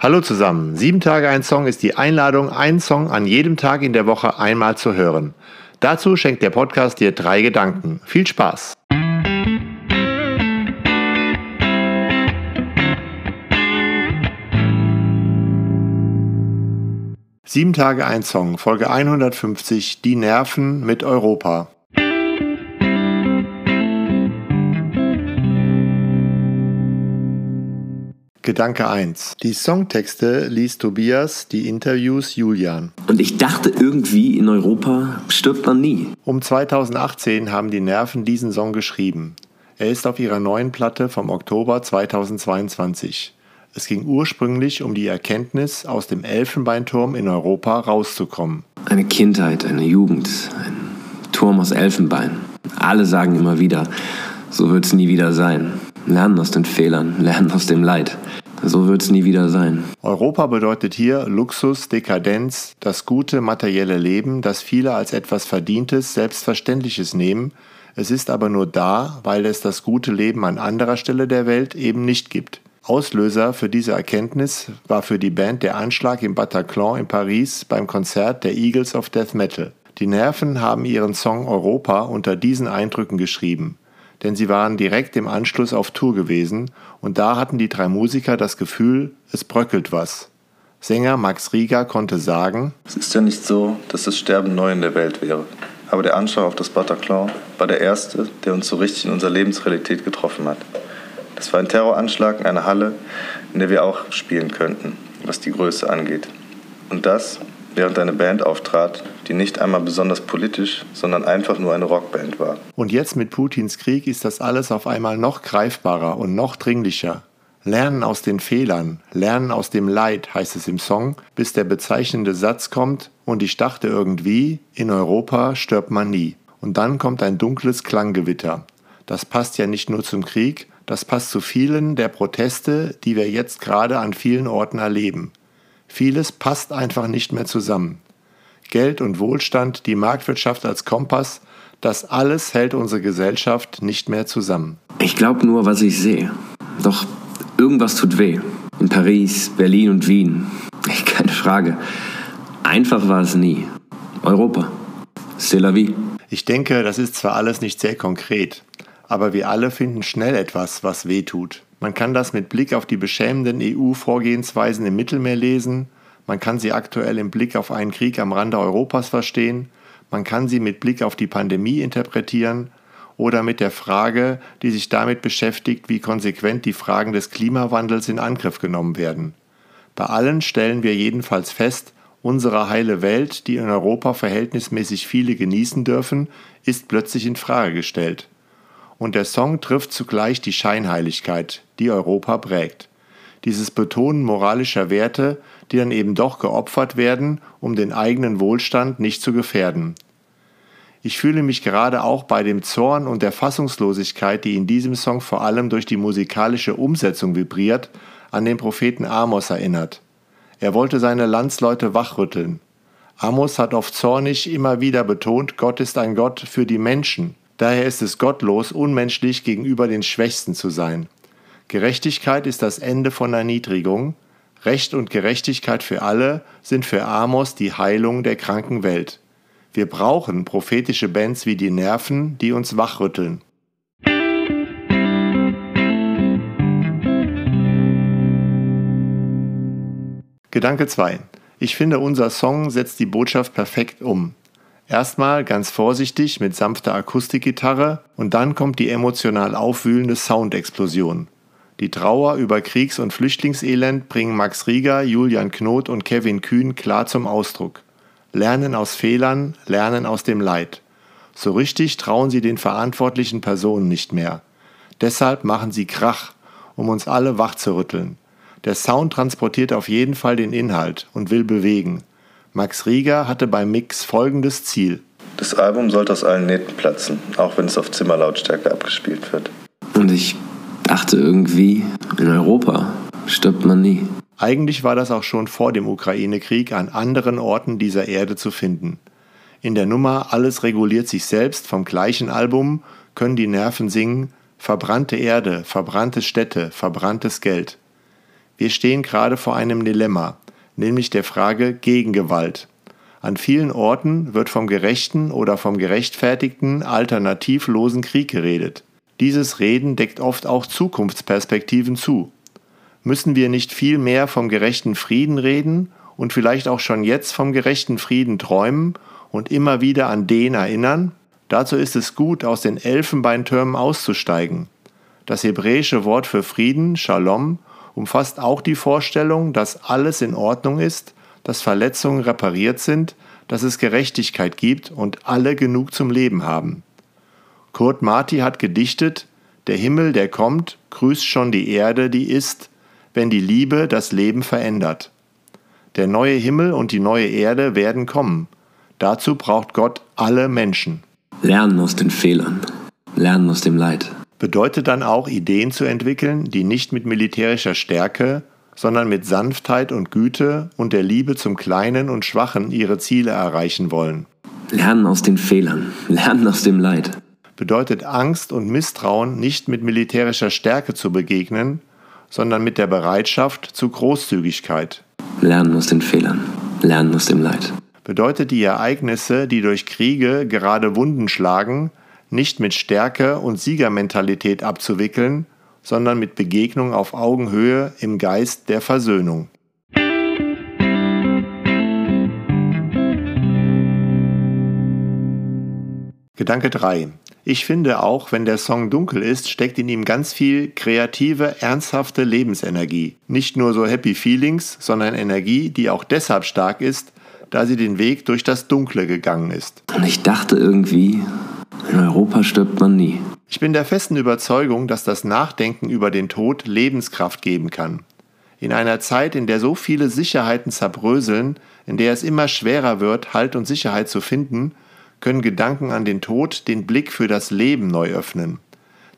Hallo zusammen. Sieben Tage ein Song ist die Einladung, einen Song an jedem Tag in der Woche einmal zu hören. Dazu schenkt der Podcast dir drei Gedanken. Viel Spaß! Sieben Tage ein Song, Folge 150, Die Nerven mit Europa. Gedanke 1. Die Songtexte liest Tobias, die Interviews Julian. Und ich dachte irgendwie, in Europa stirbt man nie. Um 2018 haben die Nerven diesen Song geschrieben. Er ist auf ihrer neuen Platte vom Oktober 2022. Es ging ursprünglich um die Erkenntnis, aus dem Elfenbeinturm in Europa rauszukommen. Eine Kindheit, eine Jugend, ein Turm aus Elfenbein. Alle sagen immer wieder, so wird es nie wieder sein. Lernen aus den Fehlern, lernen aus dem Leid. So wird es nie wieder sein. Europa bedeutet hier Luxus, Dekadenz, das gute materielle Leben, das viele als etwas Verdientes, Selbstverständliches nehmen. Es ist aber nur da, weil es das gute Leben an anderer Stelle der Welt eben nicht gibt. Auslöser für diese Erkenntnis war für die Band der Anschlag im Bataclan in Paris beim Konzert der Eagles of Death Metal. Die Nerven haben ihren Song Europa unter diesen Eindrücken geschrieben denn sie waren direkt im Anschluss auf Tour gewesen und da hatten die drei Musiker das Gefühl, es bröckelt was. Sänger Max Rieger konnte sagen: Es ist ja nicht so, dass das Sterben neu in der Welt wäre. Aber der Anschlag auf das Bataclan war der erste, der uns so richtig in unserer Lebensrealität getroffen hat. Das war ein Terroranschlag in einer Halle, in der wir auch spielen könnten, was die Größe angeht. Und das, während eine Band auftrat, die nicht einmal besonders politisch, sondern einfach nur eine Rockband war. Und jetzt mit Putins Krieg ist das alles auf einmal noch greifbarer und noch dringlicher. Lernen aus den Fehlern, lernen aus dem Leid, heißt es im Song, bis der bezeichnende Satz kommt und ich dachte irgendwie, in Europa stirbt man nie. Und dann kommt ein dunkles Klanggewitter. Das passt ja nicht nur zum Krieg, das passt zu vielen der Proteste, die wir jetzt gerade an vielen Orten erleben. Vieles passt einfach nicht mehr zusammen. Geld und Wohlstand, die Marktwirtschaft als Kompass, das alles hält unsere Gesellschaft nicht mehr zusammen. Ich glaube nur, was ich sehe. Doch irgendwas tut weh. In Paris, Berlin und Wien. Keine Frage. Einfach war es nie. Europa. C'est la vie. Ich denke, das ist zwar alles nicht sehr konkret, aber wir alle finden schnell etwas, was weh tut. Man kann das mit Blick auf die beschämenden EU-Vorgehensweisen im Mittelmeer lesen, man kann sie aktuell im Blick auf einen Krieg am Rande Europas verstehen, man kann sie mit Blick auf die Pandemie interpretieren oder mit der Frage, die sich damit beschäftigt, wie konsequent die Fragen des Klimawandels in Angriff genommen werden. Bei allen stellen wir jedenfalls fest, unsere heile Welt, die in Europa verhältnismäßig viele genießen dürfen, ist plötzlich in Frage gestellt und der Song trifft zugleich die Scheinheiligkeit, die Europa prägt. Dieses Betonen moralischer Werte, die dann eben doch geopfert werden, um den eigenen Wohlstand nicht zu gefährden. Ich fühle mich gerade auch bei dem Zorn und der Fassungslosigkeit, die in diesem Song vor allem durch die musikalische Umsetzung vibriert, an den Propheten Amos erinnert. Er wollte seine Landsleute wachrütteln. Amos hat oft zornig immer wieder betont, Gott ist ein Gott für die Menschen. Daher ist es gottlos, unmenschlich gegenüber den Schwächsten zu sein. Gerechtigkeit ist das Ende von Erniedrigung. Recht und Gerechtigkeit für alle sind für Amos die Heilung der kranken Welt. Wir brauchen prophetische Bands wie die Nerven, die uns wachrütteln. Gedanke 2. Ich finde, unser Song setzt die Botschaft perfekt um. Erstmal ganz vorsichtig mit sanfter Akustikgitarre und dann kommt die emotional aufwühlende Soundexplosion. Die Trauer über Kriegs- und Flüchtlingselend bringen Max Rieger, Julian Knot und Kevin Kühn klar zum Ausdruck. Lernen aus Fehlern, lernen aus dem Leid. So richtig trauen sie den verantwortlichen Personen nicht mehr. Deshalb machen sie Krach, um uns alle wachzurütteln. Der Sound transportiert auf jeden Fall den Inhalt und will bewegen. Max Rieger hatte beim Mix folgendes Ziel. Das Album sollte aus allen Nähten platzen, auch wenn es auf Zimmerlautstärke abgespielt wird. Und ich dachte irgendwie, in Europa stirbt man nie. Eigentlich war das auch schon vor dem Ukraine-Krieg an anderen Orten dieser Erde zu finden. In der Nummer Alles reguliert sich selbst vom gleichen Album können die Nerven singen Verbrannte Erde, verbrannte Städte, verbranntes Geld. Wir stehen gerade vor einem Dilemma, nämlich der Frage Gegengewalt. An vielen Orten wird vom gerechten oder vom gerechtfertigten alternativlosen Krieg geredet. Dieses Reden deckt oft auch Zukunftsperspektiven zu. Müssen wir nicht viel mehr vom gerechten Frieden reden und vielleicht auch schon jetzt vom gerechten Frieden träumen und immer wieder an den erinnern? Dazu ist es gut, aus den Elfenbeintürmen auszusteigen. Das hebräische Wort für Frieden, Shalom, umfasst auch die Vorstellung, dass alles in Ordnung ist, dass Verletzungen repariert sind, dass es Gerechtigkeit gibt und alle genug zum Leben haben. Kurt Marti hat gedichtet, der Himmel, der kommt, grüßt schon die Erde, die ist, wenn die Liebe das Leben verändert. Der neue Himmel und die neue Erde werden kommen. Dazu braucht Gott alle Menschen. Lernen aus den Fehlern, lernen aus dem Leid. Bedeutet dann auch, Ideen zu entwickeln, die nicht mit militärischer Stärke, sondern mit Sanftheit und Güte und der Liebe zum Kleinen und Schwachen ihre Ziele erreichen wollen. Lernen aus den Fehlern, lernen aus dem Leid. Bedeutet Angst und Misstrauen nicht mit militärischer Stärke zu begegnen, sondern mit der Bereitschaft zu Großzügigkeit. Lernen aus den Fehlern, lernen aus dem Leid. Bedeutet die Ereignisse, die durch Kriege gerade Wunden schlagen, nicht mit Stärke und Siegermentalität abzuwickeln, sondern mit Begegnung auf Augenhöhe im Geist der Versöhnung. Gedanke 3. Ich finde auch, wenn der Song dunkel ist, steckt in ihm ganz viel kreative, ernsthafte Lebensenergie. Nicht nur so Happy Feelings, sondern Energie, die auch deshalb stark ist, da sie den Weg durch das Dunkle gegangen ist. Und ich dachte irgendwie, in Europa stirbt man nie. Ich bin der festen Überzeugung, dass das Nachdenken über den Tod Lebenskraft geben kann. In einer Zeit, in der so viele Sicherheiten zerbröseln, in der es immer schwerer wird, Halt und Sicherheit zu finden, können Gedanken an den Tod den Blick für das Leben neu öffnen.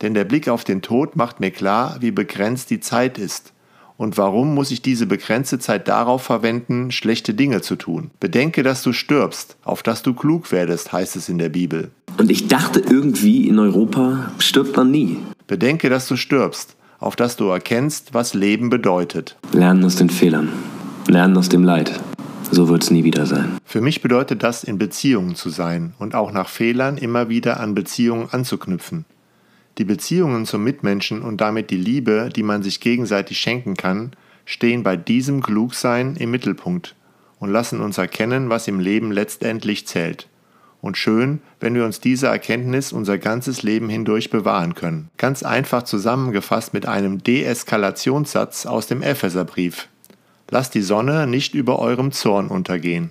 Denn der Blick auf den Tod macht mir klar, wie begrenzt die Zeit ist und warum muss ich diese begrenzte Zeit darauf verwenden, schlechte Dinge zu tun? Bedenke, dass du stirbst, auf dass du klug werdest, heißt es in der Bibel. Und ich dachte irgendwie, in Europa stirbt man nie. Bedenke, dass du stirbst, auf dass du erkennst, was Leben bedeutet. Lernen aus den Fehlern, lernen aus dem Leid. So wird es nie wieder sein. Für mich bedeutet das, in Beziehungen zu sein und auch nach Fehlern immer wieder an Beziehungen anzuknüpfen. Die Beziehungen zum Mitmenschen und damit die Liebe, die man sich gegenseitig schenken kann, stehen bei diesem Klugsein im Mittelpunkt und lassen uns erkennen, was im Leben letztendlich zählt. Und schön, wenn wir uns diese Erkenntnis unser ganzes Leben hindurch bewahren können. Ganz einfach zusammengefasst mit einem Deeskalationssatz aus dem Epheserbrief. Lasst die Sonne nicht über eurem Zorn untergehen.